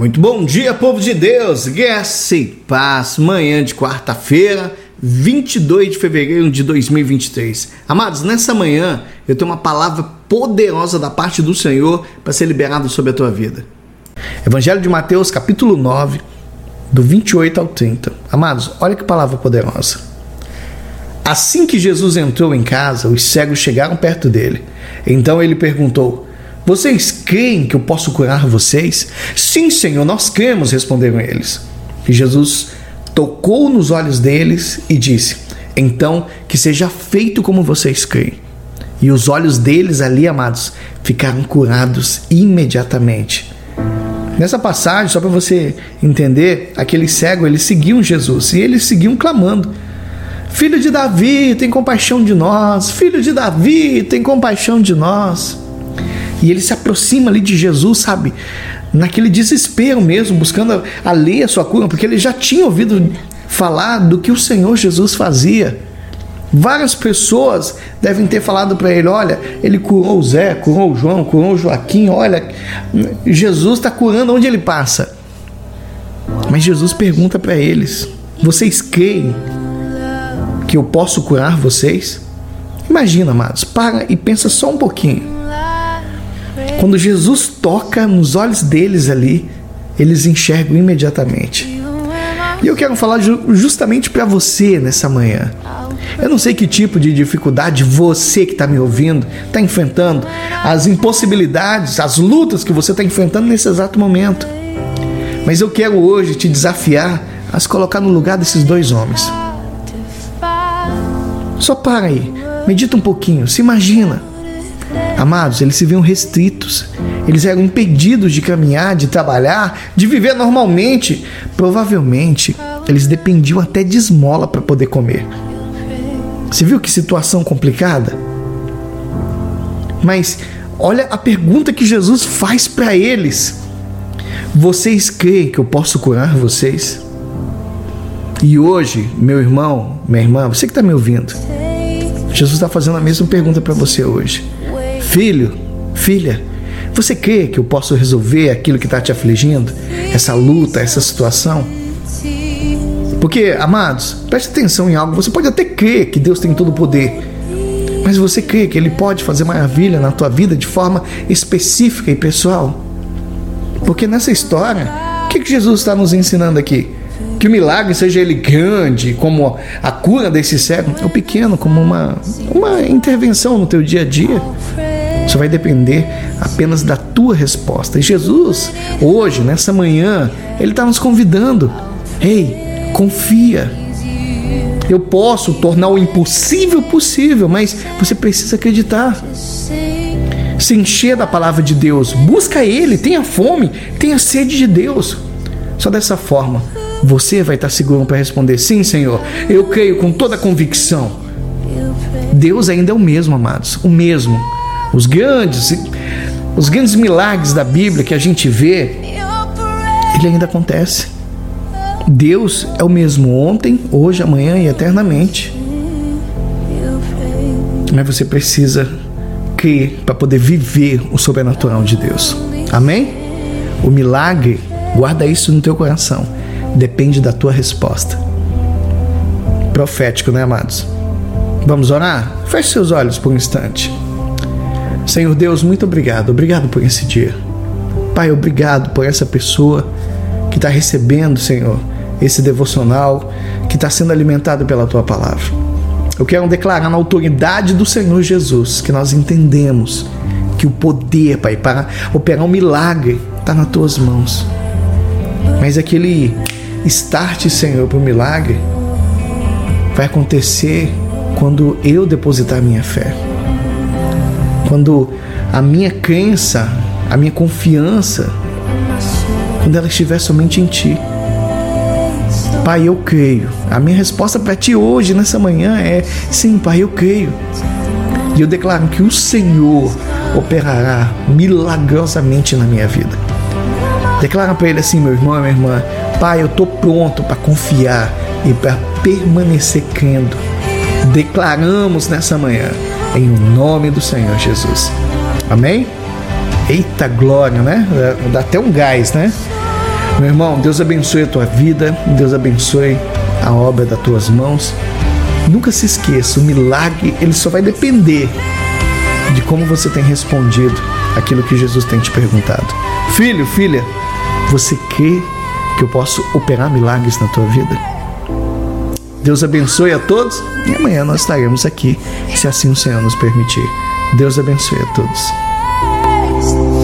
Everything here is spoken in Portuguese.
Muito bom dia, povo de Deus, graça e paz, manhã de quarta-feira, 22 de fevereiro de 2023. Amados, nessa manhã eu tenho uma palavra poderosa da parte do Senhor para ser liberado sobre a tua vida. Evangelho de Mateus, capítulo 9, do 28 ao 30. Amados, olha que palavra poderosa. Assim que Jesus entrou em casa, os cegos chegaram perto dele. Então ele perguntou: vocês creem que eu posso curar vocês? Sim, Senhor, nós cremos, responderam eles. E Jesus tocou nos olhos deles e disse: Então que seja feito como vocês creem. E os olhos deles ali, amados, ficaram curados imediatamente. Nessa passagem, só para você entender, aqueles cegos eles seguiam Jesus e eles seguiam clamando: Filho de Davi, tem compaixão de nós. Filho de Davi, tem compaixão de nós. E ele se aproxima ali de Jesus, sabe? Naquele desespero mesmo, buscando a lei a sua cura, porque ele já tinha ouvido falar do que o Senhor Jesus fazia. Várias pessoas devem ter falado para ele: olha, ele curou o Zé, curou o João, curou o Joaquim, olha, Jesus está curando onde ele passa. Mas Jesus pergunta para eles: vocês creem que eu posso curar vocês? Imagina, amados, para e pensa só um pouquinho. Quando Jesus toca nos olhos deles ali, eles enxergam imediatamente. E eu quero falar justamente para você nessa manhã. Eu não sei que tipo de dificuldade você que está me ouvindo está enfrentando, as impossibilidades, as lutas que você está enfrentando nesse exato momento. Mas eu quero hoje te desafiar a se colocar no lugar desses dois homens. Só para aí, medita um pouquinho, se imagina. Amados, eles se viam restritos, eles eram impedidos de caminhar, de trabalhar, de viver normalmente. Provavelmente, eles dependiam até de esmola para poder comer. Você viu que situação complicada? Mas olha a pergunta que Jesus faz para eles: Vocês creem que eu posso curar vocês? E hoje, meu irmão, minha irmã, você que está me ouvindo, Jesus está fazendo a mesma pergunta para você hoje. Filho, filha, você crê que eu posso resolver aquilo que está te afligindo? Essa luta, essa situação? Porque, amados, preste atenção em algo. Você pode até crer que Deus tem todo o poder, mas você crê que Ele pode fazer maravilha na tua vida de forma específica e pessoal? Porque nessa história, o que, que Jesus está nos ensinando aqui? Que o milagre seja ele grande, como a cura desse cego, ou pequeno, como uma, uma intervenção no teu dia a dia. Isso vai depender apenas da tua resposta. E Jesus, hoje, nessa manhã, Ele está nos convidando. Ei, confia. Eu posso tornar o impossível possível, mas você precisa acreditar. Se encher da palavra de Deus, busca Ele, tenha fome, tenha sede de Deus. Só dessa forma você vai estar seguro para responder: sim, Senhor, eu creio com toda a convicção. Deus ainda é o mesmo, amados, o mesmo os grandes, os grandes milagres da Bíblia que a gente vê, ele ainda acontece. Deus é o mesmo ontem, hoje, amanhã e eternamente. Mas você precisa crer para poder viver o sobrenatural de Deus. Amém? O milagre, guarda isso no teu coração. Depende da tua resposta. Profético, né, amados? Vamos orar? Feche seus olhos por um instante. Senhor Deus, muito obrigado. Obrigado por esse dia. Pai, obrigado por essa pessoa que está recebendo, Senhor, esse devocional, que está sendo alimentado pela tua palavra. Eu quero declarar na autoridade do Senhor Jesus que nós entendemos que o poder, Pai, para operar um milagre está nas tuas mãos. Mas aquele start, Senhor, para o milagre vai acontecer quando eu depositar minha fé quando a minha crença, a minha confiança, quando ela estiver somente em Ti. Pai, eu creio. A minha resposta para Ti hoje, nessa manhã, é: sim, Pai, eu creio. E eu declaro que o Senhor operará milagrosamente na minha vida. Declara para Ele assim, meu irmão, minha irmã: Pai, eu estou pronto para confiar e para permanecer crendo. Declaramos nessa manhã em nome do Senhor Jesus. Amém? Eita glória, né? Dá até um gás, né? Meu irmão, Deus abençoe a tua vida, Deus abençoe a obra das tuas mãos. Nunca se esqueça, o milagre ele só vai depender de como você tem respondido aquilo que Jesus tem te perguntado. Filho, filha, você crê que eu posso operar milagres na tua vida? Deus abençoe a todos e amanhã nós estaremos aqui, se assim o Senhor nos permitir. Deus abençoe a todos.